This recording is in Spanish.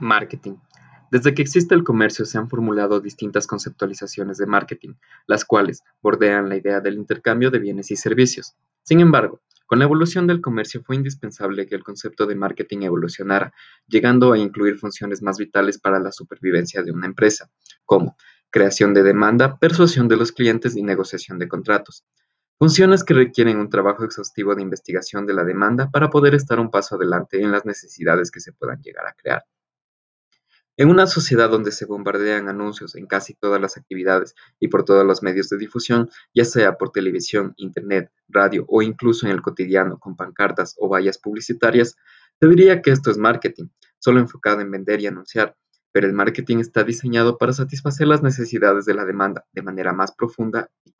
Marketing. Desde que existe el comercio se han formulado distintas conceptualizaciones de marketing, las cuales bordean la idea del intercambio de bienes y servicios. Sin embargo, con la evolución del comercio fue indispensable que el concepto de marketing evolucionara, llegando a incluir funciones más vitales para la supervivencia de una empresa, como creación de demanda, persuasión de los clientes y negociación de contratos. Funciones que requieren un trabajo exhaustivo de investigación de la demanda para poder estar un paso adelante en las necesidades que se puedan llegar a crear. En una sociedad donde se bombardean anuncios en casi todas las actividades y por todos los medios de difusión, ya sea por televisión, internet, radio o incluso en el cotidiano con pancartas o vallas publicitarias, te diría que esto es marketing, solo enfocado en vender y anunciar, pero el marketing está diseñado para satisfacer las necesidades de la demanda de manera más profunda y.